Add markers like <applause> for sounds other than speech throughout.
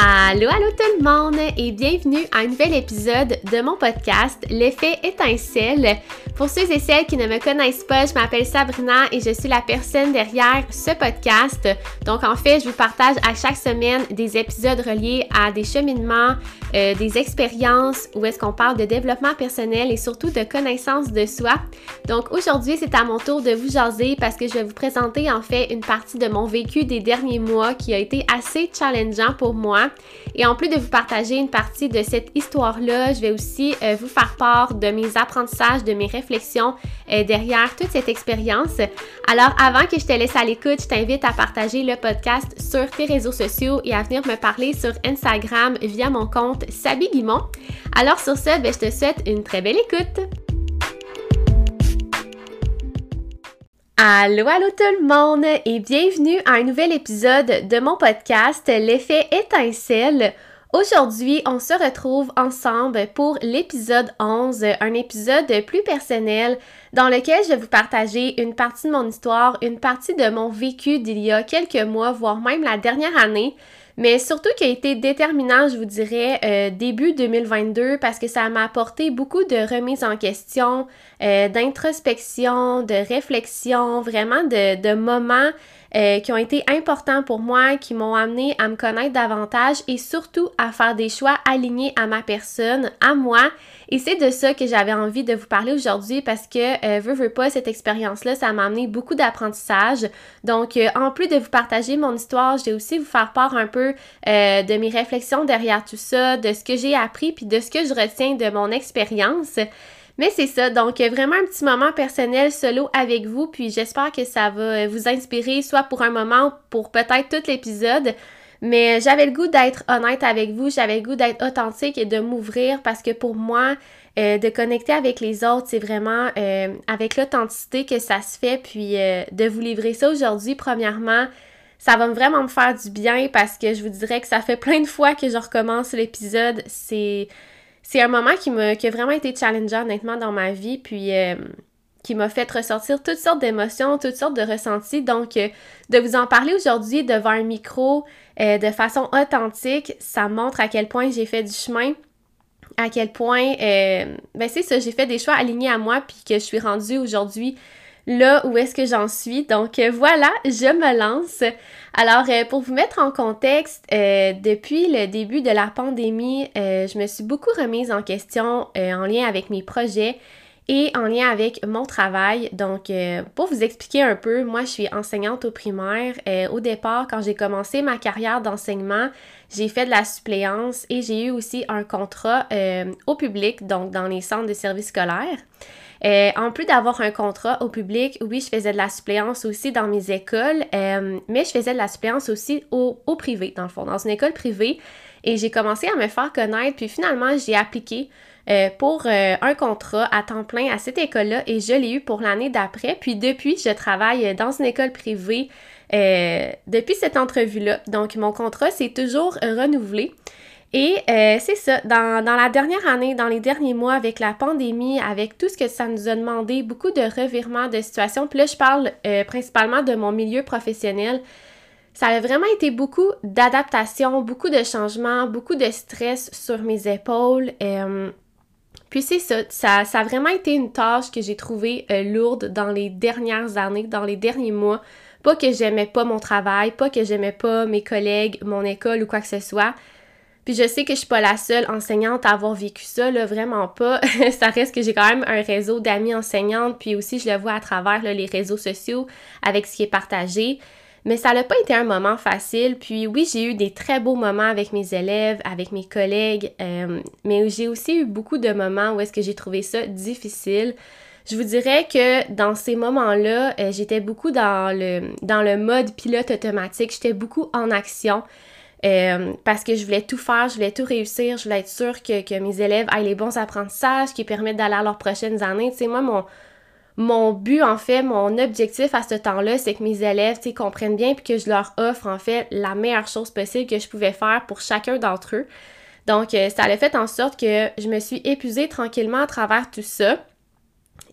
Allô, allô tout le monde et bienvenue à un nouvel épisode de mon podcast L'effet étincelle. Pour ceux et celles qui ne me connaissent pas, je m'appelle Sabrina et je suis la personne derrière ce podcast. Donc en fait, je vous partage à chaque semaine des épisodes reliés à des cheminements, euh, des expériences où est-ce qu'on parle de développement personnel et surtout de connaissance de soi. Donc aujourd'hui, c'est à mon tour de vous jaser parce que je vais vous présenter en fait une partie de mon vécu des derniers mois qui a été assez challengeant pour moi. Et en plus de vous partager une partie de cette histoire-là, je vais aussi euh, vous faire part de mes apprentissages, de mes réflexions euh, derrière toute cette expérience. Alors avant que je te laisse à l'écoute, je t'invite à partager le podcast sur tes réseaux sociaux et à venir me parler sur Instagram via mon compte Sabi Guimont. Alors sur ce, ben, je te souhaite une très belle écoute. Allô, allô tout le monde et bienvenue à un nouvel épisode de mon podcast L'effet étincelle. Aujourd'hui, on se retrouve ensemble pour l'épisode 11, un épisode plus personnel dans lequel je vais vous partager une partie de mon histoire, une partie de mon vécu d'il y a quelques mois, voire même la dernière année mais surtout qui a été déterminant, je vous dirais, euh, début 2022 parce que ça m'a apporté beaucoup de remises en question, euh, d'introspection, de réflexion, vraiment de, de moments euh, qui ont été importants pour moi, qui m'ont amené à me connaître davantage et surtout à faire des choix alignés à ma personne, à moi et c'est de ça que j'avais envie de vous parler aujourd'hui parce que, euh, veux, veux pas, cette expérience-là, ça m'a amené beaucoup d'apprentissage. Donc, euh, en plus de vous partager mon histoire, j'ai aussi vous faire part un peu euh, de mes réflexions derrière tout ça, de ce que j'ai appris, puis de ce que je retiens de mon expérience. Mais c'est ça, donc vraiment un petit moment personnel solo avec vous, puis j'espère que ça va vous inspirer, soit pour un moment ou pour peut-être tout l'épisode. Mais j'avais le goût d'être honnête avec vous, j'avais le goût d'être authentique et de m'ouvrir parce que pour moi, euh, de connecter avec les autres, c'est vraiment euh, avec l'authenticité que ça se fait. Puis euh, de vous livrer ça aujourd'hui, premièrement, ça va vraiment me faire du bien parce que je vous dirais que ça fait plein de fois que je recommence l'épisode. C'est, c'est un moment qui, me, qui a vraiment été challengeant honnêtement dans ma vie. Puis qui m'a fait ressortir toutes sortes d'émotions, toutes sortes de ressentis. Donc, euh, de vous en parler aujourd'hui devant un micro euh, de façon authentique, ça montre à quel point j'ai fait du chemin, à quel point, euh, ben c'est ça, j'ai fait des choix alignés à moi, puis que je suis rendue aujourd'hui là où est-ce que j'en suis. Donc voilà, je me lance. Alors pour vous mettre en contexte, depuis le début de la pandémie, je me suis beaucoup remise en question en lien avec mes projets et en lien avec mon travail. Donc, euh, pour vous expliquer un peu, moi, je suis enseignante au primaire. Euh, au départ, quand j'ai commencé ma carrière d'enseignement, j'ai fait de la suppléance et j'ai eu aussi un contrat euh, au public, donc dans les centres de services scolaires. En plus d'avoir un contrat au public, oui, je faisais de la suppléance aussi dans mes écoles, mais je faisais de la suppléance aussi au, privé, dans le fond, dans une école privée. Et j'ai commencé à me faire connaître, puis finalement, j'ai appliqué euh, pour euh, un contrat à temps plein à cette école-là et je l'ai eu pour l'année d'après. Puis depuis, je travaille dans une école privée euh, depuis cette entrevue-là. Donc mon contrat s'est toujours renouvelé. Et c'est ça, dans, dans, la dernière année, dans les derniers mois, avec la pandémie, avec tout ce que ça nous a demandé, beaucoup de revirements de situation, puis là je parle principalement de mon milieu professionnel, ça a vraiment été beaucoup d'adaptation, beaucoup de changements, beaucoup de stress sur mes épaules. Puis c'est ça, ça, a vraiment été une tâche que j'ai trouvée euh, lourde dans les dernières années, dans les derniers mois. Pas que j'aimais pas mon travail, pas que j'aimais pas mes collègues, mon école ou quoi que ce soit. Puis je sais que je suis pas la seule enseignante à avoir vécu ça, là, vraiment pas. <laughs> ça reste que j'ai quand même un réseau d'amis enseignantes, puis aussi je le vois à travers les réseaux sociaux avec ce qui est partagé. Mais ça n'a pas été un moment facile. Puis oui, j'ai eu des très beaux moments avec mes élèves, avec mes collègues, euh, mais j'ai aussi eu beaucoup de moments où est-ce que j'ai trouvé ça difficile. Je vous dirais que dans ces moments-là, euh, j'étais beaucoup dans le, dans le mode pilote automatique. J'étais beaucoup en action. Euh, parce que je voulais tout faire, je voulais tout réussir, je voulais être sûre que, que mes élèves aient les bons apprentissages qui permettent d'aller à leurs prochaines années. Tu sais, moi, mon, mon but, en fait, mon objectif à ce temps-là, c'est que mes élèves, comprennent bien puis que je leur offre, en fait, la meilleure chose possible que je pouvais faire pour chacun d'entre eux. Donc, euh, ça a fait en sorte que je me suis épuisée tranquillement à travers tout ça.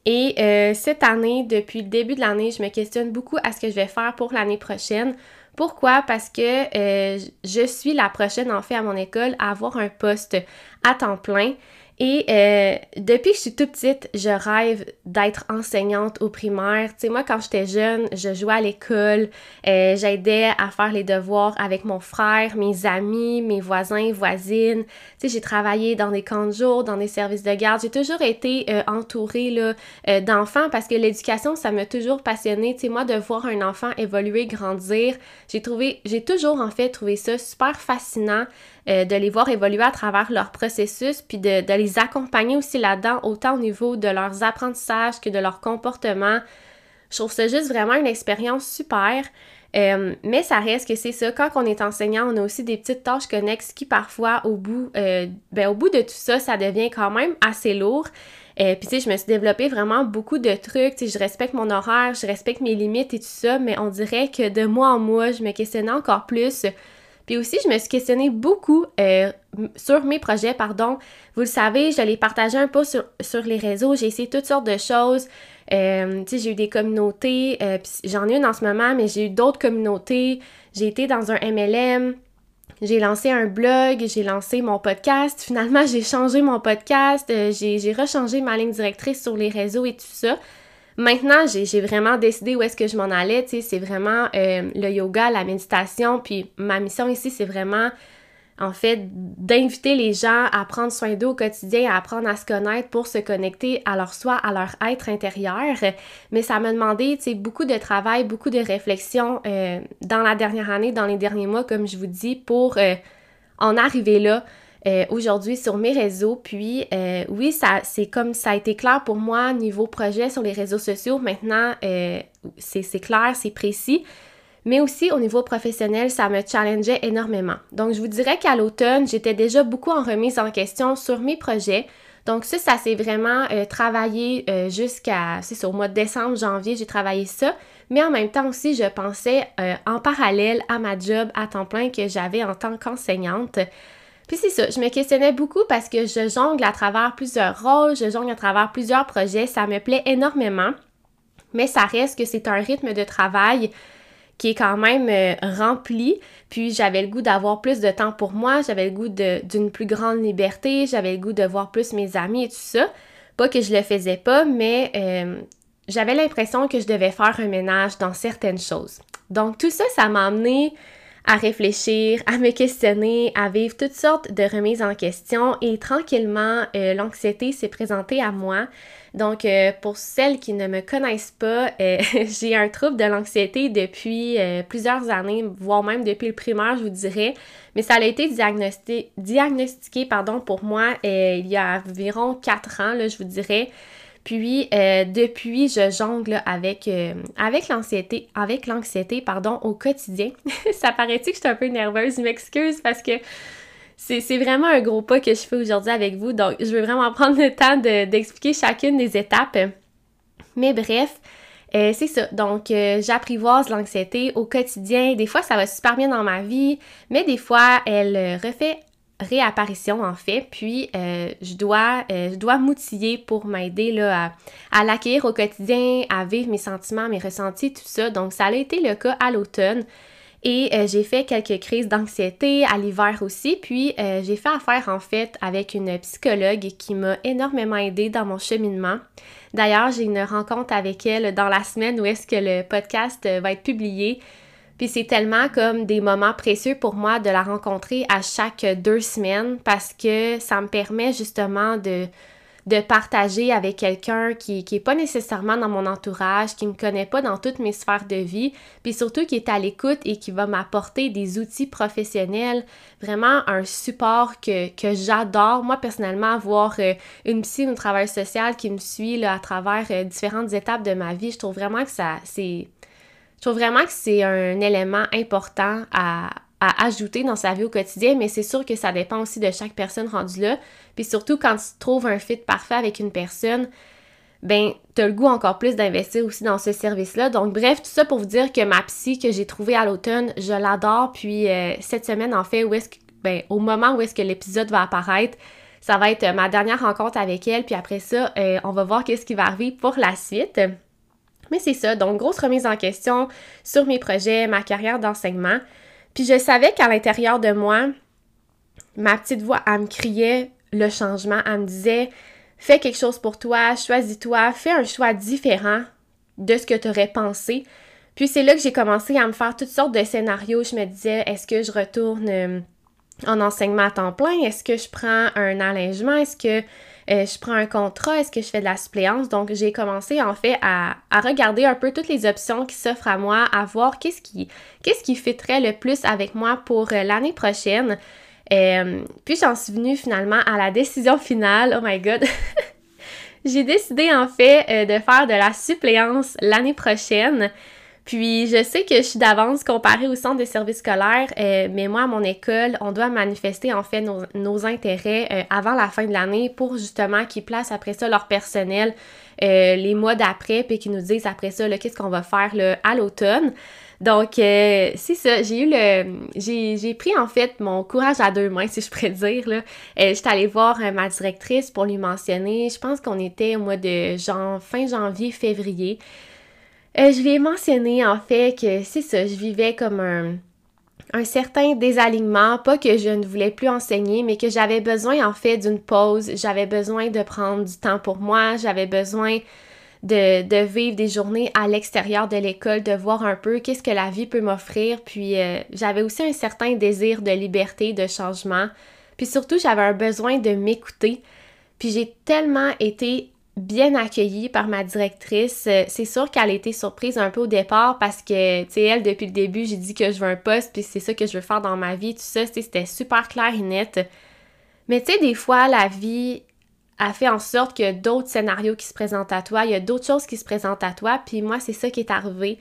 Et euh, cette année, depuis le début de l'année, je me questionne beaucoup à ce que je vais faire pour l'année prochaine. Pourquoi? Parce que euh, je suis la prochaine, en fait, à mon école à avoir un poste à temps plein. Et euh, depuis que je suis toute petite, je rêve d'être enseignante au primaire. Tu sais, moi, quand j'étais jeune, je jouais à l'école, euh, j'aidais à faire les devoirs avec mon frère, mes amis, mes voisins, voisines. J'ai travaillé dans des camps de jour, dans des services de garde. J'ai toujours été euh, entourée euh, d'enfants parce que l'éducation, ça m'a toujours passionnée. Tu sais, moi, de voir un enfant évoluer, grandir, j'ai trouvé, j'ai toujours en fait trouvé ça super fascinant. Euh, de les voir évoluer à travers leur processus, puis de, de les accompagner aussi là-dedans, autant au niveau de leurs apprentissages que de leur comportement. Je trouve ça juste vraiment une expérience super. Euh, mais ça reste que c'est ça. Quand on est enseignant, on a aussi des petites tâches connexes qui parfois, au bout, euh, ben, au bout de tout ça, ça devient quand même assez lourd. Euh, puis tu sais, je me suis développé vraiment beaucoup de trucs. Je respecte mon horaire, je respecte mes limites et tout ça, mais on dirait que de mois en mois, je me questionnais encore plus puis aussi, je me suis questionnée beaucoup sur mes projets, pardon. Vous le savez, je les partageais un peu sur, sur les réseaux. J'ai essayé toutes sortes de choses. Euh, j'ai eu des communautés. Euh, j'en ai une en ce moment, mais j'ai eu d'autres communautés. J'ai été dans un MLM. J'ai lancé un blog, j'ai lancé mon podcast. Finalement, <laughs> j'ai changé mon podcast. j'ai rechangé ma ligne directrice sur les réseaux et tout ça. Maintenant, j'ai vraiment décidé où est-ce que je m'en allais, tu sais, c'est vraiment euh, le yoga, la méditation, puis ma mission ici, c'est vraiment, en fait, d'inviter les gens à prendre soin d'eux au quotidien, à apprendre à se connaître pour se connecter à leur soi, à leur être intérieur. Mais ça m'a demandé, tu sais, beaucoup de travail, beaucoup de réflexion euh, dans la dernière année, dans les derniers mois, comme je vous dis, pour euh, en arriver là. Euh, aujourd'hui sur mes réseaux. Puis euh, oui, ça c'est comme ça a été clair pour moi niveau projet sur les réseaux sociaux. Maintenant, euh, c'est clair, c'est précis. Mais aussi au niveau professionnel, ça me challengeait énormément. Donc je vous dirais qu'à l'automne, j'étais déjà beaucoup en remise en question sur mes projets. Donc ça, ça s'est vraiment travaillé jusqu'à, c'est au mois de décembre, janvier, j'ai travaillé ça. Mais en même temps aussi, je pensais en parallèle à ma job à temps plein que j'avais en tant qu'enseignante. Puis c'est ça, je me questionnais beaucoup parce que je jongle à travers plusieurs rôles, je jongle à travers plusieurs projets, ça me plaît énormément, mais ça reste que c'est un rythme de travail qui est quand même euh, rempli. Puis j'avais le goût d'avoir plus de temps pour moi, j'avais le goût d'une plus grande liberté, j'avais le goût de voir plus mes amis et tout ça. Pas que je le faisais pas, mais euh, j'avais l'impression que je devais faire un ménage dans certaines choses. Donc tout ça, ça m'a amené à réfléchir, à me questionner, à vivre toutes sortes de remises en question et tranquillement, euh, l'anxiété s'est présentée à moi. Donc, euh, pour celles qui ne me connaissent pas, euh, <laughs> j'ai un trouble de l'anxiété depuis plusieurs années, voire même depuis le primaire, je vous dirais. Mais ça a été diagnostiqué, pardon, pour moi il y a environ quatre ans, là, je vous dirais. Puis euh, depuis, je jongle avec, euh, avec l'anxiété, avec l'anxiété, pardon, au quotidien. <laughs> ça paraît-tu que je suis un peu nerveuse? M'excuse parce que c'est vraiment un gros pas que je fais aujourd'hui avec vous. Donc, je veux vraiment <laughs> prendre le temps d'expliquer chacune des étapes. Mais bref, euh, c'est ça. Donc, j'apprivoise l'anxiété au quotidien. Des fois, ça va super bien dans ma vie, mais des fois, elle refait réapparition en fait, puis euh, je dois, euh, je m'outiller pour m'aider là, à, l'accueillir au quotidien, à vivre mes sentiments, mes ressentis, tout ça. Donc ça a été le cas à l'automne. Et euh, j'ai fait quelques crises d'anxiété à l'hiver aussi. Puis j'ai fait affaire en fait avec une psychologue qui m'a énormément aidée dans mon cheminement. D'ailleurs, j'ai une rencontre avec elle dans la semaine où est-ce que le podcast va être publié. Puis c'est tellement comme des moments précieux pour moi de la rencontrer à chaque deux semaines parce que ça me permet justement de, de partager avec quelqu'un qui n'est pas nécessairement dans mon entourage, qui ne me connaît pas dans toutes mes sphères de vie, puis surtout qui est à l'écoute et qui va m'apporter des outils professionnels, vraiment un support que, j'adore. Moi, personnellement, avoir euh, une psy, une travail social qui me suit là, à travers euh, différentes étapes de ma vie, je trouve vraiment que ça, c'est je trouve vraiment que c'est un élément important à, ajouter dans sa vie au quotidien, mais c'est sûr que ça dépend aussi de chaque personne rendue là. Puis surtout quand tu trouves un fit parfait avec une personne, ben t'as le goût encore plus d'investir aussi dans ce service-là. Donc bref, tout ça pour vous dire que ma psy que j'ai trouvée à l'automne, je l'adore. Puis euh, cette semaine, en fait, où est-ce que, ben, au moment où est-ce que l'épisode va apparaître, ça va être ma dernière rencontre avec elle, puis après ça, on va voir qu'est-ce qui va arriver pour la suite. Mais c'est ça, donc grosse remise en question sur mes projets, ma carrière d'enseignement. Puis je savais qu'à l'intérieur de moi, ma petite voix, elle me criait le changement, elle me disait fais quelque chose pour toi, choisis-toi, fais un choix différent de ce que tu aurais pensé. Puis c'est là que j'ai commencé à me faire toutes sortes de scénarios. Je me disais, est-ce que je retourne euh, en enseignement à temps plein? Est-ce que je prends un allègement? Est-ce que euh, je prends un contrat? Est-ce que je fais de la suppléance? Donc j'ai commencé en fait à, regarder un peu toutes les options qui s'offrent à moi, à voir qu'est-ce qui, qu'est-ce qui fitterait le plus avec moi pour euh, l'année prochaine. puis j'en suis venue finalement à la décision finale. Oh my god! <laughs> j'ai décidé en fait de faire de la suppléance l'année prochaine. Puis je sais que je suis d'avance comparée au centre de services scolaires, euh, mais moi, à mon école, on doit manifester en fait nos, intérêts euh, avant la fin de l'année pour justement qu'ils placent après ça leur personnel euh, les mois d'après, puis qu'ils nous disent après ça, qu'est-ce qu'on va faire là, à l'automne. Donc, c'est ça, j'ai eu le... J'ai pris en fait mon courage à deux mains, si je pourrais dire. Là. J'étais allée voir ma directrice pour lui mentionner, je pense qu'on était au mois de fin janvier, février. Euh, je lui ai mentionné en fait que c'est ça, je vivais comme un, certain désalignement, pas que je ne voulais plus enseigner, mais que j'avais besoin en fait d'une pause, j'avais besoin de prendre du temps pour moi, j'avais besoin de, de, vivre des journées à l'extérieur de l'école, de voir un peu qu'est-ce que la vie peut m'offrir, puis euh, j'avais aussi un certain désir de liberté, de changement, puis surtout j'avais un besoin de m'écouter, puis j'ai tellement été bien accueillie par ma directrice. Euh, c'est sûr qu'elle a été surprise un peu au départ parce que, tu sais, elle, depuis le début, j'ai dit que je veux un poste, puis c'est ça que je veux faire dans ma vie, tout ça, c'était super clair et net. Mais tu sais, des fois, la vie a fait en sorte qu'il y a d'autres scénarios qui se présentent à toi, il y a d'autres choses qui se présentent à toi, puis moi, c'est ça qui est arrivé.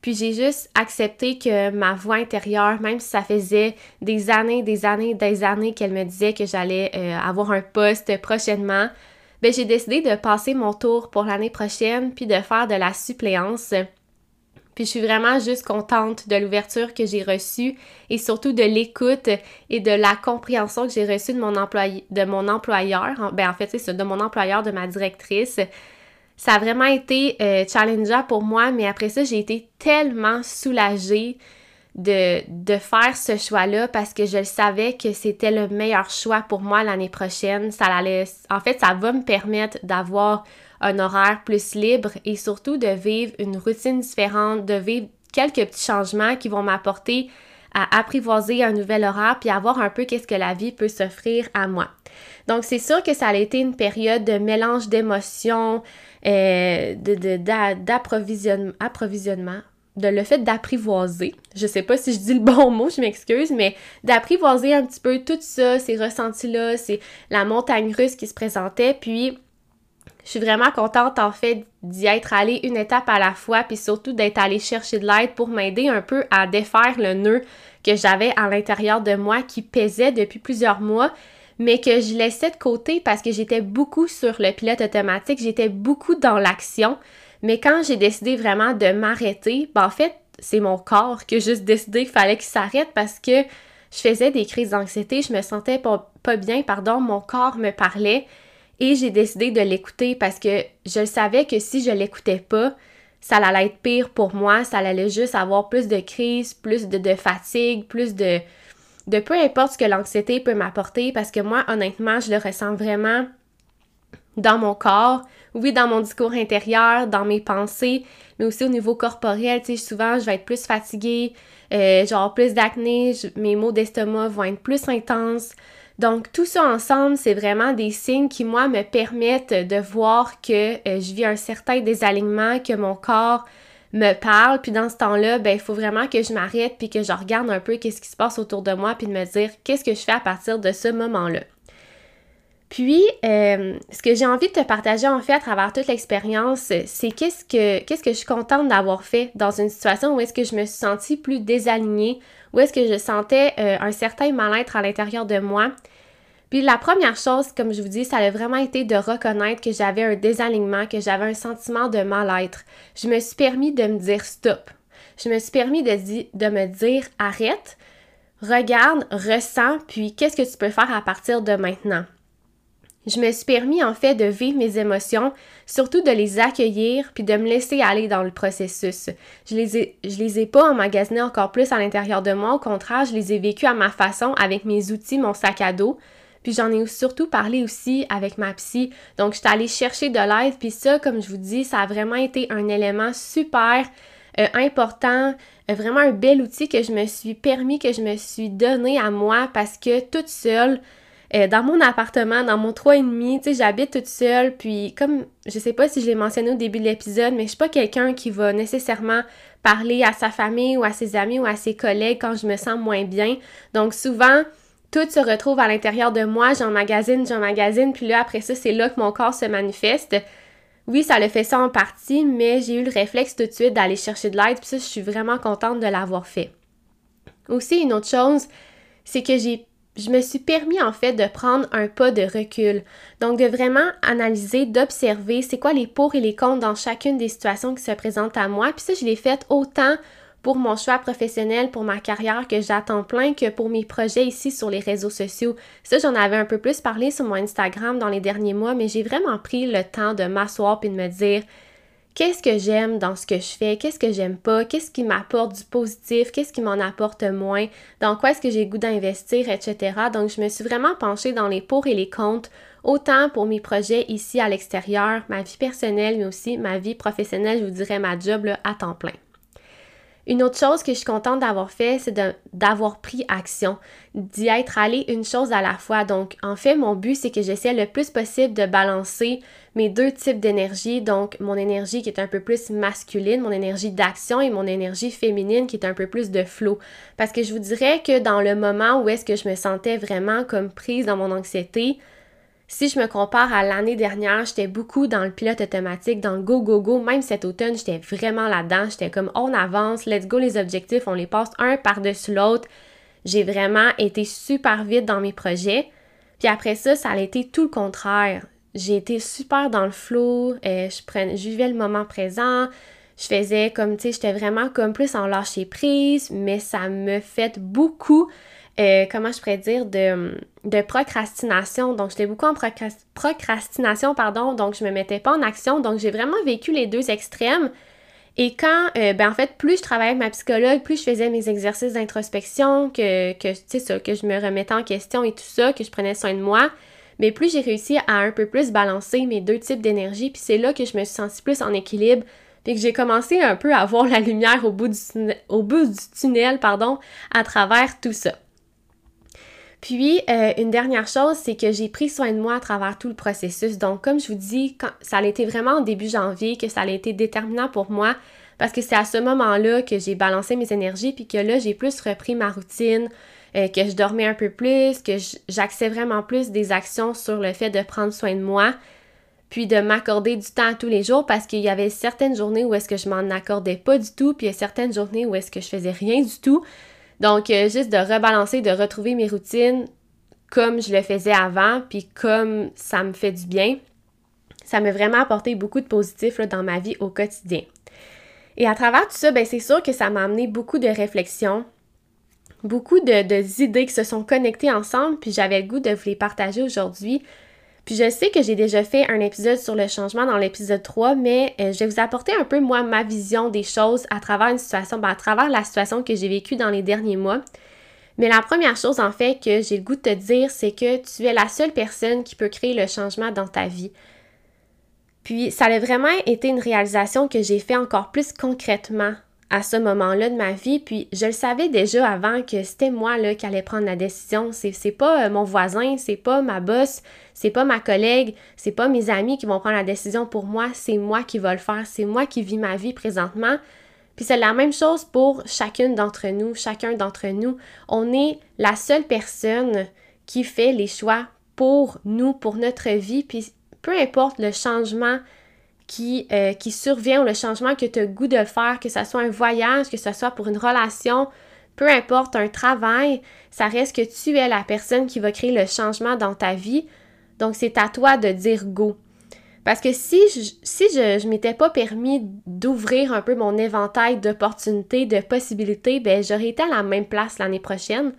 Puis j'ai juste accepté que ma voix intérieure, même si ça faisait des années, des années, des années qu'elle me disait que j'allais euh, avoir un poste prochainement, ben, j'ai décidé de passer mon tour pour l'année prochaine puis de faire de la suppléance. Puis je suis vraiment juste contente de l'ouverture que j'ai reçue et surtout de l'écoute et de la compréhension que j'ai reçue de mon employeur. Ben en fait, c'est de mon employeur, de ma directrice. Ça a vraiment été euh, challengeant pour moi, mais après ça, j'ai été tellement soulagée de, faire ce choix-là parce que je savais que c'était le meilleur choix pour moi l'année prochaine. Ça allait, en fait, ça va me permettre d'avoir un horaire plus libre et surtout de vivre une routine différente, de vivre quelques petits changements qui vont m'apporter à apprivoiser un nouvel horaire puis avoir un peu qu'est-ce que la vie peut s'offrir à moi. Donc c'est sûr que ça a été une période de mélange d'émotions, euh, d'approvisionnement, de le fait d'apprivoiser. Je sais pas si je dis le bon mot, je m'excuse, mais d'apprivoiser un petit peu tout ça, ces ressentis-là, c'est la montagne russe qui se présentait, puis je suis vraiment contente en fait d'y être allée une étape à la fois, puis surtout d'être allée chercher de l'aide pour m'aider un peu à défaire le nœud que j'avais à l'intérieur de moi qui pesait depuis plusieurs mois, mais que je laissais de côté parce que j'étais beaucoup sur le pilote automatique, j'étais beaucoup dans l'action. Mais quand j'ai décidé vraiment de m'arrêter, ben en fait, c'est mon corps qui a juste décidé qu'il fallait qu'il s'arrête parce que je faisais des crises d'anxiété, je me sentais pas, bien, pardon, mon corps me parlait et j'ai décidé de l'écouter parce que je savais que si je l'écoutais pas, ça allait être pire pour moi, ça allait juste avoir plus de crises, plus de, fatigue, plus de, de peu importe ce que l'anxiété peut m'apporter parce que moi, honnêtement, je le ressens vraiment dans mon corps, oui, dans mon discours intérieur, dans mes pensées, mais aussi au niveau corporel, tu sais, souvent, je vais être plus fatiguée, euh, genre plus d'acné, mes maux d'estomac vont être plus intenses. Donc, tout ça ensemble, c'est vraiment des signes qui, moi, me permettent de voir que euh, je vis un certain désalignement, que mon corps me parle. Puis dans ce temps-là, ben, il faut vraiment que je m'arrête puis que je regarde un peu qu'est-ce qui se passe autour de moi puis de me dire qu'est-ce que je fais à partir de ce moment-là. Puis, euh, ce que j'ai envie de te partager en fait à travers toute l'expérience, c'est qu'est-ce que, je suis contente d'avoir fait dans une situation où est-ce que je me suis sentie plus désalignée, où est-ce que je sentais euh, un certain mal-être à l'intérieur de moi. Puis la première chose, comme je vous dis, ça a vraiment été de reconnaître que j'avais un désalignement, que j'avais un sentiment de mal-être. Je me suis permis de me dire stop. Je me suis permis de, de me dire arrête, regarde, ressens, puis qu'est-ce que tu peux faire à partir de maintenant? Je me suis permis en fait de vivre mes émotions, surtout de les accueillir puis de me laisser aller dans le processus. Je les ai, je les ai pas emmagasinés encore plus à l'intérieur de moi, au contraire, je les ai vécus à ma façon avec mes outils, mon sac à dos. Puis j'en ai surtout parlé aussi avec ma psy. Donc je suis allée chercher de l'aide puis ça comme je vous dis, ça a vraiment été un élément super euh, important, euh, vraiment un bel outil que je me suis permis, que je me suis donné à moi parce que toute seule, euh, dans mon appartement, dans mon 3,5, tu sais, j'habite toute seule, puis comme, je sais pas si je l'ai mentionné au début de l'épisode, mais je suis pas quelqu'un qui va nécessairement parler à sa famille ou à ses amis ou à ses collègues quand je me sens moins bien. Donc souvent, tout se retrouve à l'intérieur de moi, j'emmagasine, j'emmagasine, puis là, après ça, c'est là que mon corps se manifeste. Oui, ça le fait ça en partie, mais j'ai eu le réflexe tout de suite d'aller chercher de l'aide, puis ça, je suis vraiment contente de l'avoir fait. Aussi, une autre chose, c'est que j'ai je me suis permis en fait de prendre un pas de recul. Donc de vraiment analyser, d'observer c'est quoi les pour et les contre dans chacune des situations qui se présentent à moi. Puis ça, je l'ai fait autant pour mon choix professionnel, pour ma carrière que j'attends plein que pour mes projets ici sur les réseaux sociaux. Ça, j'en avais un peu plus parlé sur mon Instagram dans les derniers mois, mais j'ai vraiment pris le temps de m'asseoir et de me dire qu'est-ce que j'aime dans ce que je fais, qu'est-ce que j'aime pas, qu'est-ce qui m'apporte du positif, qu'est-ce qui m'en apporte moins, dans quoi est-ce que j'ai goût d'investir, etc. Donc, je me suis vraiment penchée dans les pour et les contre, autant pour mes projets ici à l'extérieur, ma vie personnelle, mais aussi ma vie professionnelle, je vous dirais ma job à temps plein. Une autre chose que je suis contente d'avoir fait, c'est d'avoir pris action, d'y être allé une chose à la fois. Donc, en fait, mon but, c'est que j'essaie le plus possible de balancer mes deux types d'énergie. Donc, mon énergie qui est un peu plus masculine, mon énergie d'action et mon énergie féminine qui est un peu plus de flow. Parce que je vous dirais que dans le moment où est-ce que je me sentais vraiment comme prise dans mon anxiété, si je me compare à l'année dernière, j'étais beaucoup dans le pilote automatique, dans le go, go, go. Même cet automne, j'étais vraiment là-dedans. J'étais comme on avance, let's go les objectifs, on les passe un par-dessus l'autre. J'ai vraiment été super vite dans mes projets. Puis après ça, ça a été tout le contraire. J'ai été super dans le flow, euh, je, prenais, je vivais le moment présent, je faisais comme, tu sais, j'étais vraiment comme plus en lâcher prise, mais ça me fait beaucoup euh, comment je pourrais dire, de, de procrastination. Donc, j'étais beaucoup en procrastination, pardon, donc je me mettais pas en action. Donc, j'ai vraiment vécu les deux extrêmes. Et quand, euh, ben en fait, plus je travaillais avec ma psychologue, plus je faisais mes exercices d'introspection, que, que, ça, que je me remettais en question et tout ça, que je prenais soin de moi, mais plus j'ai réussi à un peu plus balancer mes deux types d'énergie, puis c'est là que je me suis sentie plus en équilibre, puis que j'ai commencé un peu à voir la lumière au bout du, au bout du tunnel, pardon, à travers tout ça. Puis, euh, une dernière chose, c'est que j'ai pris soin de moi à travers tout le processus. Donc, comme je vous dis, ça a été vraiment au début janvier que ça a été déterminant pour moi parce que c'est à ce moment-là que j'ai balancé mes énergies puis que là, j'ai plus repris ma routine, euh, que je dormais un peu plus, que j'axais vraiment plus des actions sur le fait de prendre soin de moi puis de m'accorder du temps tous les jours parce qu'il y avait certaines journées où est-ce que je m'en accordais pas du tout, puis il y a certaines journées où est-ce que je faisais rien du tout. Donc, euh, juste de rebalancer, de retrouver mes routines comme je le faisais avant, puis comme ça me fait du bien, ça m'a vraiment apporté beaucoup de positif dans ma vie au quotidien. Et à travers tout ça, ben, c'est sûr que ça m'a amené beaucoup de réflexions, beaucoup de, d'idées qui se sont connectées ensemble, puis j'avais le goût de vous les partager aujourd'hui puis je sais que j'ai déjà fait un épisode sur le changement dans l'épisode 3, mais euh, je vais vous apporter un peu moi ma vision des choses à travers une situation, ben, à travers la situation que j'ai vécue dans les derniers mois. Mais la première chose en fait que j'ai le goût de te dire, c'est que tu es la seule personne qui peut créer le changement dans ta vie. Puis ça a vraiment été une réalisation que j'ai fait encore plus concrètement à ce moment-là de ma vie. Puis je le savais déjà avant que c'était moi là, qui allais prendre la décision. C'est, c'est pas euh, mon voisin, c'est pas ma boss, c'est pas ma collègue, c'est pas mes amis qui vont prendre la décision pour moi, c'est moi qui vais le faire, c'est moi qui vis ma vie présentement. Puis c'est la même chose pour chacune d'entre nous, chacun d'entre nous. On est la seule personne qui fait les choix pour nous, pour notre vie. Puis peu importe le changement qui, euh, qui survient ou le changement que tu as goût de faire, que ce soit un voyage, que ce soit pour une relation, peu importe, un travail, ça reste que tu es la personne qui va créer le changement dans ta vie. Donc, c'est à toi de dire go. Parce que si je, si m'étais pas permis d'ouvrir un peu mon éventail d'opportunités, de possibilités, ben j'aurais été à la même place l'année prochaine.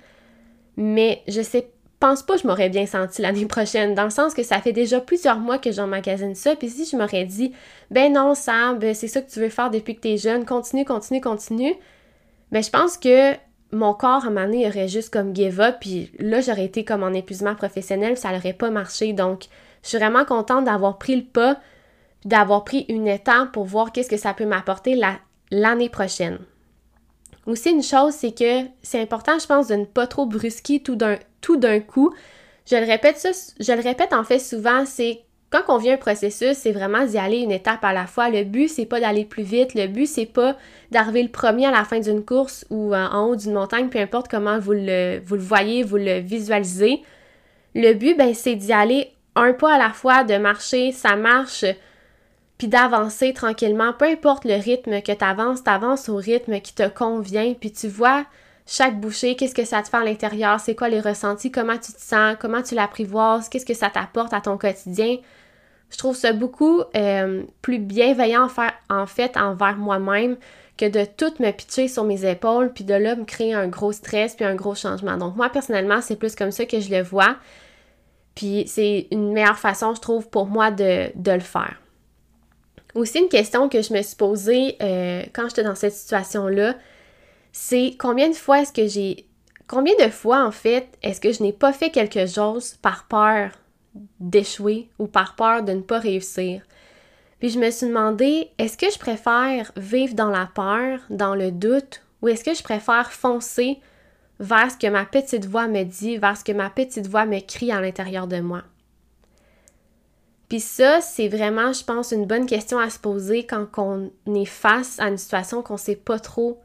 Mais je sais pense pas que je m'aurais bien senti l'année <laughs> prochaine, dans le sens que ça fait déjà plusieurs mois que j'emmagasine ça, puis si je m'aurais dit, ben non, Sam, ben c'est ça que tu veux faire depuis que t'es jeune, continue, continue, continue, ben je pense que mon corps, à un moment aurait juste comme give puis là, j'aurais été comme en épuisement professionnel, ça n'aurait pas marché, donc je suis vraiment contente d'avoir pris le pas, d'avoir pris une étape pour voir qu'est-ce que ça peut m'apporter l'année prochaine. Aussi, une chose, c'est que c'est important, je pense, de ne pas trop brusquer tout d'un, coup. Je le répète ça, je le répète en fait souvent, c'est quand on vient un processus, c'est vraiment d'y aller une étape à la fois. Le but, c'est pas d'aller plus vite. Le but, c'est pas d'arriver le premier à la fin d'une course ou en haut d'une montagne, peu importe comment vous le, vous le voyez, vous le visualisez. Le but, ben, c'est d'y aller un pas à la fois, de marcher, ça marche, puis d'avancer tranquillement, peu importe le rythme que tu avances, tu avances au rythme qui te convient, puis tu vois chaque bouchée, qu'est-ce que ça te fait à l'intérieur, c'est quoi les ressentis, comment tu te sens, comment tu l'apprivoises, qu'est-ce que ça t'apporte à ton quotidien. Je trouve ça beaucoup euh, plus bienveillant en fait envers moi-même que de tout me pitcher sur mes épaules, puis de là me créer un gros stress, puis un gros changement. Donc moi, personnellement, c'est plus comme ça que je le vois. Puis c'est une meilleure façon, je trouve, pour moi de, de le faire. Aussi, une question que je me suis posée euh, quand j'étais dans cette situation-là, c'est combien de fois est-ce que j'ai. Combien de fois, en fait, est-ce que je n'ai pas fait quelque chose par peur d'échouer ou par peur de ne pas réussir? Puis je me suis demandé, est-ce que je préfère vivre dans la peur, dans le doute, ou est-ce que je préfère foncer vers ce que ma petite voix me dit, vers ce que ma petite voix me crie à l'intérieur de moi? Puis ça, c'est vraiment, je pense, une bonne question à se poser quand on est face à une situation qu'on ne sait pas trop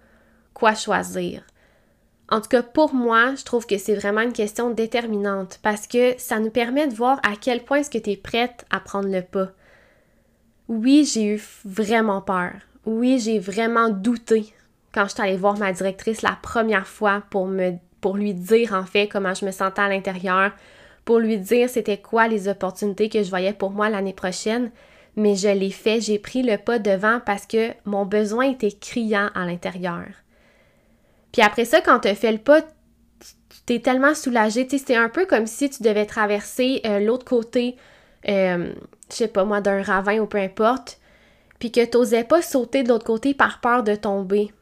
quoi choisir. En tout cas, pour moi, je trouve que c'est vraiment une question déterminante parce que ça nous permet de voir à quel point est-ce que tu es prête à prendre le pas. Oui, j'ai eu vraiment peur. Oui, j'ai vraiment douté quand je suis allée voir ma directrice la première fois pour lui dire en fait comment je me sentais à l'intérieur, pour lui dire c'était quoi les opportunités que je voyais pour moi l'année prochaine, mais je l'ai fait, j'ai pris le pas devant parce que mon besoin était criant à l'intérieur. Puis après ça, quand tu as fait le pas, tu es tellement soulagé, tu c'était un peu comme si tu devais traverser euh, l'autre côté, euh, je sais pas moi, d'un ravin ou peu importe, puis que tu n'osais pas sauter de l'autre côté par peur de tomber.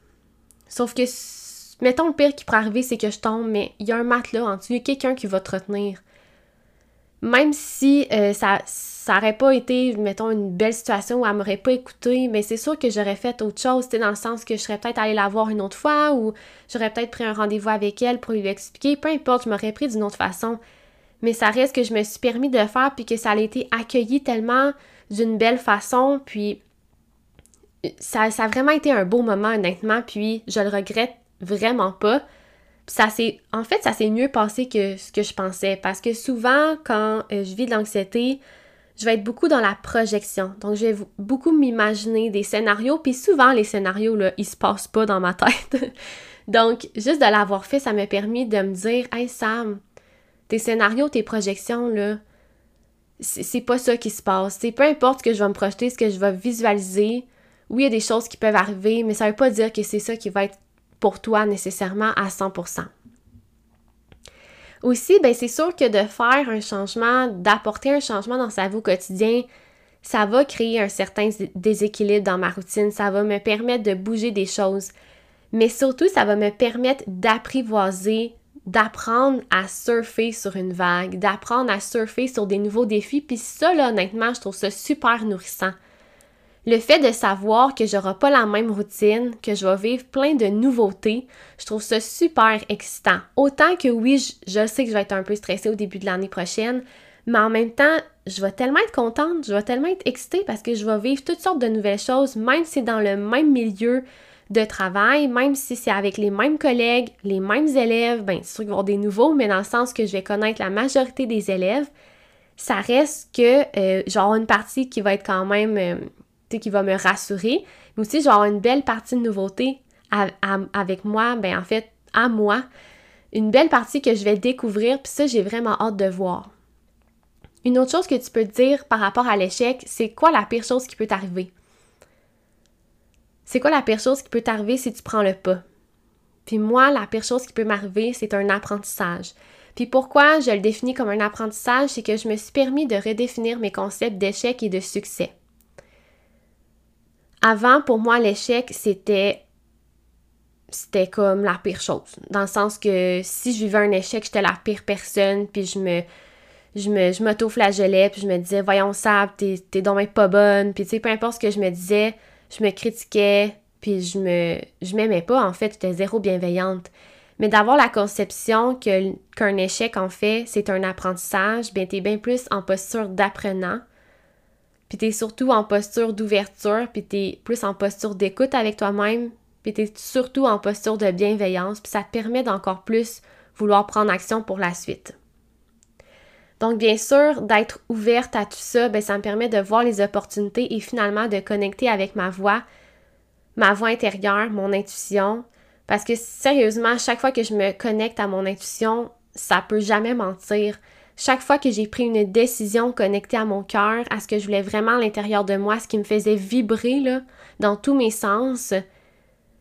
Sauf que, mettons, le pire qui pourrait arriver, c'est que je tombe, mais il y a un matelas en dessous, quelqu'un qui va te retenir même si euh, ça n'aurait pas été, mettons, une belle situation où elle m'aurait pas écouté, mais c'est sûr que j'aurais fait autre chose, dans le sens que je serais peut-être allée la voir une autre fois ou j'aurais peut-être pris un rendez-vous avec elle pour lui expliquer, peu importe, je m'aurais pris d'une autre façon. Mais ça reste que je me suis permis de faire puis que ça a été accueilli tellement d'une belle façon, puis ça, ça a vraiment été un beau moment, honnêtement, puis je le regrette vraiment pas ça s'est en fait ça s'est mieux passé que ce que je pensais. Parce que souvent quand euh, je vis de l'anxiété je vais être beaucoup dans la projection. Donc je vais beaucoup m'imaginer des scénarios. Puis souvent les scénarios là ils se passent pas dans ma tête. <laughs> Donc juste de l'avoir fait ça m'a permis de me dire hey Sam tes scénarios tes projections là c'est pas ça qui se passe. C'est peu importe ce que je vais me projeter ce que je vais visualiser. Oui il y a des choses qui peuvent arriver mais ça veut pas dire que c'est ça qui va être pour toi nécessairement à 100%. Aussi, ben c'est sûr que de faire un changement, d'apporter un changement dans sa vie au quotidien, ça va créer un certain déséquilibre dans ma routine, ça va me permettre de bouger des choses, mais surtout ça va me permettre d'apprivoiser, d'apprendre à surfer sur une vague, d'apprendre à surfer sur des nouveaux défis, puis ça là honnêtement, je trouve ça super nourrissant. Le fait de savoir que j'aurai pas la même routine, que je vais vivre plein de nouveautés, je trouve ça super excitant. Autant que oui, je, sais que je vais être un peu stressée au début de l'année prochaine, mais en même temps, je vais tellement être contente, je vais tellement être excitée parce que je vais vivre toutes sortes de nouvelles choses, même si c'est dans le même milieu de travail, même si c'est avec les mêmes collègues, les mêmes élèves, bien, c'est sûr qu'il va y avoir des nouveaux, mais dans le sens que je vais connaître la majorité des élèves, ça reste que euh, une partie qui va être quand même euh, qui va me rassurer. Mais aussi, genre une belle partie de nouveauté avec moi, ben en fait, à moi. Une belle partie que je vais découvrir, puis ça, j'ai vraiment hâte de voir. Une autre chose que tu peux dire par rapport à l'échec, c'est quoi la pire chose qui peut t'arriver? C'est quoi la pire chose qui peut t'arriver si tu prends le pas? Puis moi, la pire chose qui peut m'arriver, c'est un apprentissage. Puis pourquoi je le définis comme un apprentissage, c'est que je me suis permis de redéfinir mes concepts d'échec et de succès. Avant, pour moi, l'échec, c'était c'était comme la pire chose. Dans le sens que si je vivais un échec, j'étais la pire personne, puis je me je me je m'auto-flagellais, puis je me disais voyons ça, t'es t'es donc pas bonne, puis tu sais peu importe ce que je me disais, je me critiquais, puis je me je m'aimais pas en fait, j'étais zéro bienveillante. Mais d'avoir la conception que qu'un échec en fait, c'est un apprentissage, bien t'es bien plus en posture d'apprenant. Puis t'es surtout en posture d'ouverture, puis t'es plus en posture d'écoute avec toi-même, puis t'es surtout en posture de bienveillance, puis ça te permet d'encore plus vouloir prendre action pour la suite. Donc, bien sûr, d'être ouverte à tout ça, ben, ça me permet de voir les opportunités et finalement de connecter avec ma voix, ma voix intérieure, mon intuition. Parce que sérieusement, chaque fois que je me connecte à mon intuition, ça peut jamais mentir. Chaque fois que j'ai pris une décision connectée à mon cœur, à ce que je voulais vraiment à l'intérieur de moi, ce qui me faisait vibrer dans tous mes sens,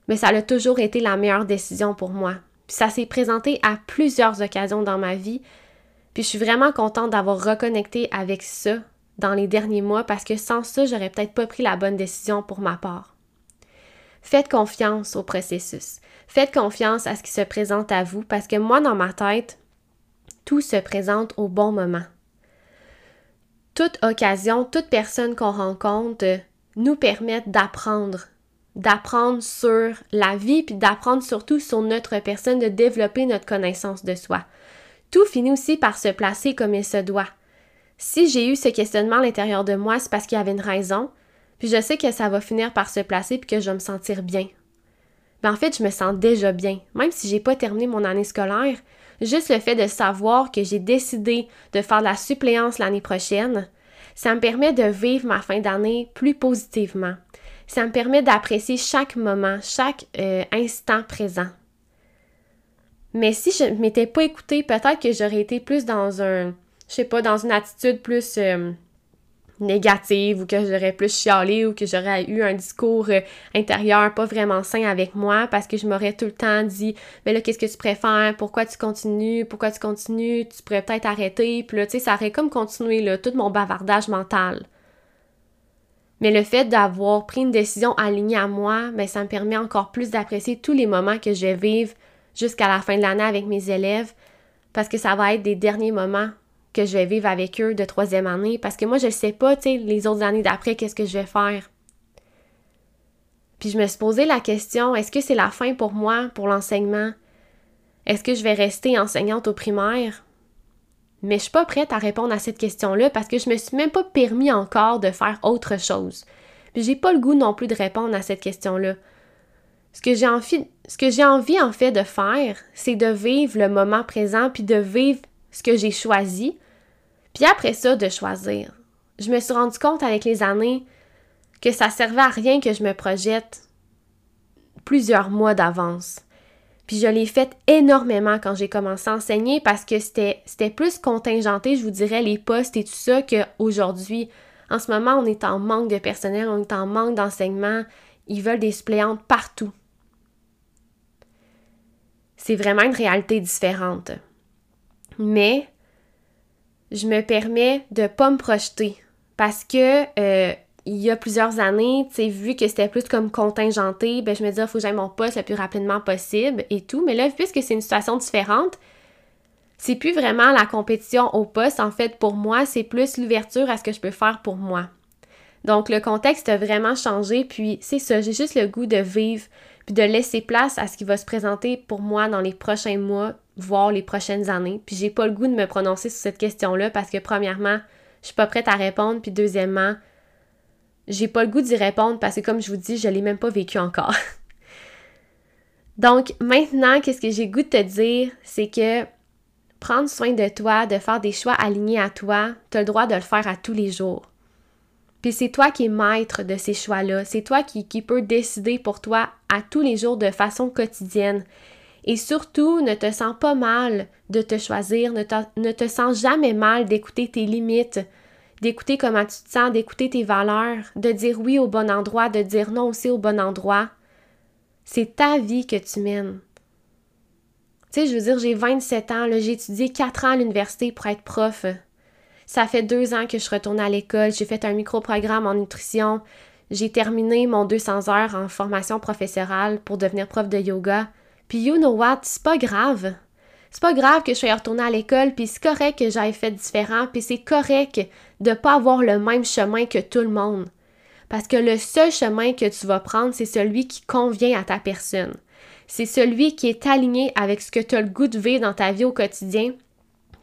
mais ça a toujours été la meilleure décision pour moi. Puis ça s'est présenté à plusieurs occasions dans ma vie. Puis je suis vraiment contente d'avoir reconnecté avec ça dans les derniers mois parce que sans ça, j'aurais peut-être pas pris la bonne décision pour ma part. Faites confiance au processus. Faites confiance à ce qui se présente à vous parce que moi, dans ma tête, tout se présente au bon moment. Toute occasion, toute personne qu'on rencontre nous permet d'apprendre d'apprendre sur la vie, puis d'apprendre surtout sur notre personne, de développer notre connaissance de soi. Tout finit aussi par se placer comme il se doit. Si j'ai eu ce questionnement à l'intérieur de moi, c'est parce qu'il y avait une raison, puis je sais que ça va finir par se placer puis que je vais me sentir bien. Mais en fait, je me sens déjà bien. Même si j'ai pas terminé mon année scolaire, juste le fait de savoir que j'ai décidé de faire de la suppléance l'année prochaine, ça me permet de vivre ma fin d'année plus positivement. Ça me permet d'apprécier chaque moment, chaque euh, instant présent. Mais si je ne m'étais pas écoutée, peut-être que j'aurais été plus dans un, je sais pas, dans une attitude plus euh, négative ou que j'aurais plus chialé ou que j'aurais eu un discours euh, intérieur pas vraiment sain avec moi parce que je m'aurais tout le temps dit mais là qu'est-ce que tu préfères? Pourquoi tu continues? Pourquoi tu continues? Tu pourrais peut-être arrêter puis là tu sais ça aurait comme continué tout mon bavardage mental. Mais le fait d'avoir pris une décision alignée à moi, ben, ça me permet encore plus d'apprécier tous les moments que je vais vivre jusqu'à la fin de l'année avec mes élèves, parce que ça va être des derniers moments que je vais vivre avec eux de troisième année, parce que moi, je ne sais pas, tu sais, les autres années d'après, qu'est-ce que je vais faire. Puis je me suis posé la question, est-ce que c'est la fin pour moi, pour l'enseignement? Est-ce que je vais rester enseignante au primaire? Mais je suis pas prête à répondre à cette question-là parce que je me suis même pas permis encore de faire autre chose. Puis j'ai pas le goût non plus de répondre à cette question-là. Ce que j'ai ce que j'ai envie en fait de faire, c'est de vivre le moment présent puis de vivre ce que j'ai choisi. Puis après ça, de choisir. Je me suis rendu compte avec les années que ça servait à rien que je me projette plusieurs mois d'avance. Puis je l'ai fait énormément quand j'ai commencé à enseigner parce que c'était, plus contingenté, je vous dirais, les postes et tout ça qu'aujourd'hui. En ce moment, on est en manque de personnel, on est en manque d'enseignement. Ils veulent des suppléantes partout. C'est vraiment une réalité différente. Mais je me permets de pas me projeter parce que euh, il y a plusieurs années, tu sais, vu que c'était plus comme contingenté, ben je me disais, il faut que j'aille mon poste le plus rapidement possible et tout. Mais là, puisque c'est une situation différente, c'est plus vraiment la compétition au poste. En fait, pour moi, c'est plus l'ouverture à ce que je peux faire pour moi. Donc, le contexte a vraiment changé, puis c'est ça, j'ai juste le goût de vivre, puis de laisser place à ce qui va se présenter pour moi dans les prochains mois, voire les prochaines années. Puis j'ai pas le goût de me prononcer sur cette question-là parce que premièrement, je suis pas prête à répondre, puis deuxièmement, j'ai pas le goût d'y répondre parce que comme je vous dis, je l'ai même pas vécu encore. <laughs> Donc maintenant, qu'est-ce que j'ai goût de te dire, c'est que prendre soin de toi, de faire des choix alignés à toi, tu as le droit de le faire à tous les jours. Puis c'est toi qui es maître de ces choix-là, c'est toi qui peux décider pour toi à tous les jours de façon quotidienne. Et surtout, ne te sens pas mal de te choisir, ne te sens jamais mal d'écouter tes limites, d'écouter comment tu te sens, d'écouter tes valeurs, de dire oui au bon endroit, de dire non aussi au bon endroit. C'est ta vie que tu mènes. Tu sais, je veux dire, j'ai 27 ans, j'ai étudié 4 ans à l'université pour être prof. Ça fait deux ans que je retourne à l'école, j'ai fait un micro-programme en nutrition, j'ai terminé mon 200 heures en formation professorale pour devenir prof de yoga. Puis you know what, c'est pas grave. C'est pas grave que je sois retournée à l'école, puis c'est correct que j'aille fait différent, puis c'est correct de pas avoir le même chemin que tout le monde. Parce que le seul chemin que tu vas prendre, c'est celui qui convient à ta personne. C'est celui qui est aligné avec ce que tu as le goût de vivre dans ta vie au quotidien,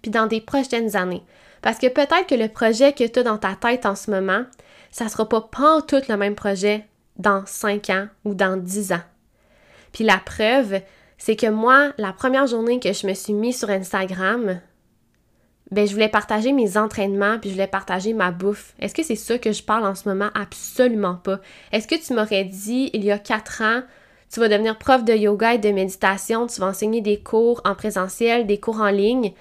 puis dans des prochaines années. Parce que peut-être que le projet que tu as dans ta tête en ce moment, ça sera pas tout le même projet dans 5 ans ou dans 10 ans. Puis la preuve, c'est que moi, la première journée que je me suis mise sur Instagram, ben je voulais partager mes entraînements puis je voulais partager ma bouffe. Est-ce que c'est ça que je parle en ce moment? Absolument pas. Est-ce que tu m'aurais dit il y a quatre ans, tu vas devenir prof de yoga et de méditation, tu vas enseigner des cours en présentiel, des cours en ligne,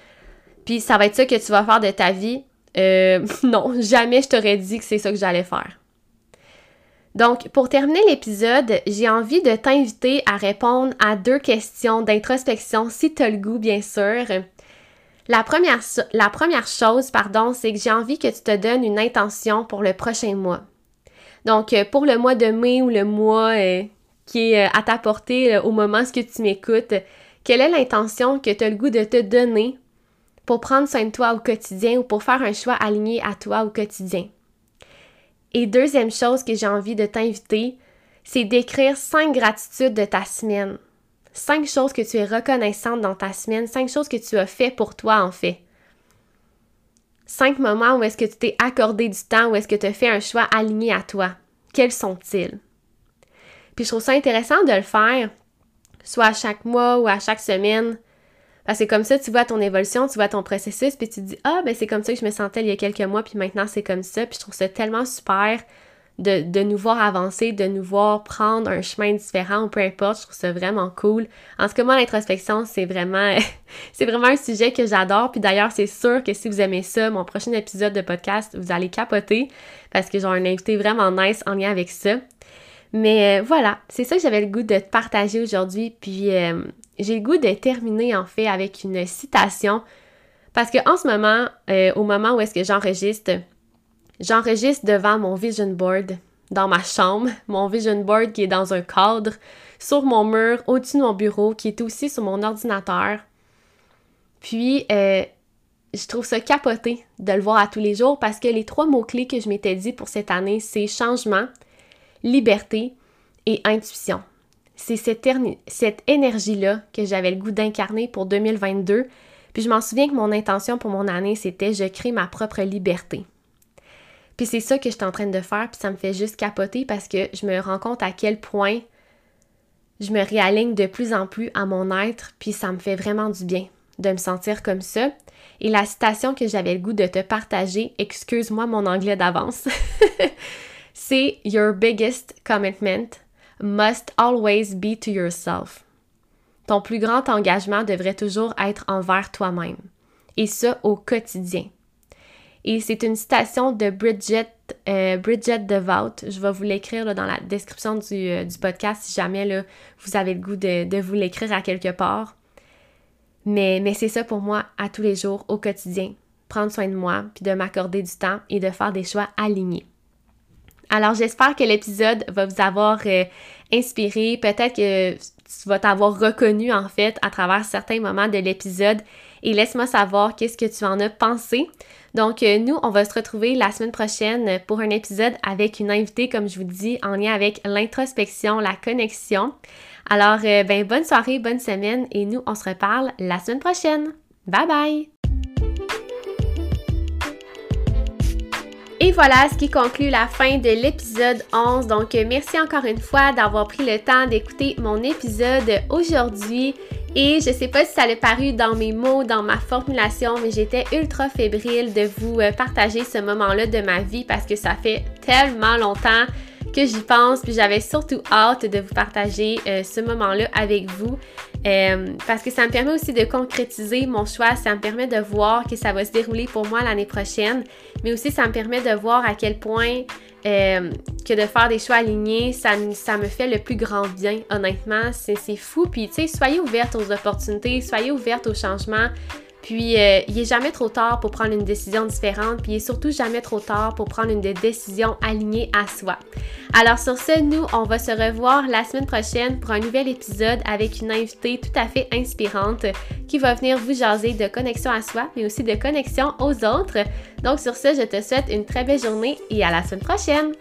puis ça va être ça que tu vas faire de ta vie? Euh, <laughs> non, jamais je t'aurais dit que c'est ça que j'allais faire. Donc, pour terminer l'épisode, j'ai envie de t'inviter à répondre à deux questions d'introspection, si tu as le goût, bien sûr. La première, la première chose, pardon, c'est que j'ai envie que tu te donnes une intention pour le prochain mois. Donc, euh, pour le mois de mai ou le mois euh, qui est euh, à ta portée au moment où tu m'écoutes, quelle est l'intention que tu as le goût de te donner pour prendre soin de toi au quotidien ou pour faire un choix aligné à toi au quotidien? Et deuxième chose que j'ai envie de t'inviter, c'est d'écrire cinq gratitudes de ta semaine. Cinq choses que tu es reconnaissante dans ta semaine, cinq choses que tu as fait pour toi en fait. Cinq moments où est-ce que tu t'es accordé du temps, où est-ce que tu as fait un choix aligné à toi. Quels sont-ils? Puis je trouve ça intéressant de le faire, soit à chaque mois ou à chaque semaine, parce que comme ça, tu vois ton évolution, tu vois ton processus, puis tu dis Ah, ben c'est comme ça que je me sentais il y a quelques mois, puis maintenant c'est comme ça. Puis je trouve ça tellement super de, de, nous voir avancer, de nous voir prendre un chemin différent ou peu importe. Je trouve ça vraiment cool. En tout cas, moi, l'introspection, c'est vraiment, <laughs> c'est vraiment un sujet que j'adore. Puis d'ailleurs, c'est sûr que si vous aimez ça, mon prochain épisode de podcast, vous allez capoter parce que j'ai un invité vraiment nice en lien avec ça. Mais euh, voilà, c'est ça que j'avais le goût de te partager aujourd'hui. Puis euh, j'ai le goût de terminer en fait avec une citation parce que en ce moment, euh, au moment où est-ce que j'enregistre, j'enregistre devant mon vision board dans ma chambre, <laughs> mon vision board qui est dans un cadre sur mon mur au-dessus de mon bureau, qui est aussi sur mon ordinateur. Puis, euh, je trouve ça capoté de le voir à tous les jours parce que les trois mots-clés que je m'étais dit pour cette année, c'est changement, liberté et intuition c'est cette, énergie-là que j'avais le goût d'incarner pour 2022. Puis je m'en souviens que mon intention pour mon année, c'était je crée ma propre liberté. Puis c'est ça que je suis en train de faire, puis ça me fait juste capoter parce que je me rends compte à quel point je me réaligne de plus en plus à mon être, puis ça me fait vraiment du bien de me sentir comme ça. Et la citation que j'avais le goût de te partager, excuse-moi mon anglais d'avance, <laughs> c'est Your biggest commitment must always be to yourself. Ton plus grand engagement devrait toujours être envers toi-même, et ça au quotidien. Et c'est une citation de Bridget, euh, DeVout. Je vais vous l'écrire dans la description du, euh, podcast si jamais vous avez le goût de, vous l'écrire à quelque part. Mais c'est ça pour moi à tous les jours, au quotidien. Prendre soin de moi, puis de m'accorder du temps et de faire des choix alignés. Alors j'espère que l'épisode va vous avoir euh, inspiré, peut-être que tu vas t'avoir reconnu en fait à travers certains moments de l'épisode et laisse-moi savoir qu'est-ce que tu en as pensé. Donc euh, nous, on va se retrouver la semaine prochaine pour un épisode avec une invitée, comme je vous dis, en lien avec l'introspection, la connexion. Alors, euh, ben, bonne soirée, bonne semaine et nous, on se reparle la semaine prochaine. Bye bye! Et voilà ce qui conclut la fin de l'épisode 11. Donc, merci encore une fois d'avoir pris le temps d'écouter mon épisode aujourd'hui. Et je sais pas si ça l'a paru dans mes mots, dans ma formulation, mais j'étais ultra fébrile de vous euh, partager ce moment-là de ma vie parce que ça fait tellement longtemps que j'y pense, puis j'avais surtout hâte de vous partager euh, ce moment-là avec vous. Euh, parce que ça me permet aussi de concrétiser mon choix, ça me permet de voir que ça va se dérouler pour moi l'année prochaine, mais aussi ça me permet de voir à quel point euh, que de faire des choix alignés, ça, ça me fait le plus grand bien, honnêtement, c'est fou. Puis, tu sais, soyez ouvertes aux opportunités, soyez ouvertes aux changements. Puis, euh, il est jamais trop tard pour prendre une décision différente, puis il est surtout jamais trop tard pour prendre une décision alignée à soi. Alors sur ce, nous, on va se revoir la semaine prochaine pour un nouvel épisode avec une invitée tout à fait inspirante qui va venir vous jaser de connexion à soi, mais aussi de connexion aux autres. Donc sur ce, je te souhaite une très belle journée et à la semaine prochaine.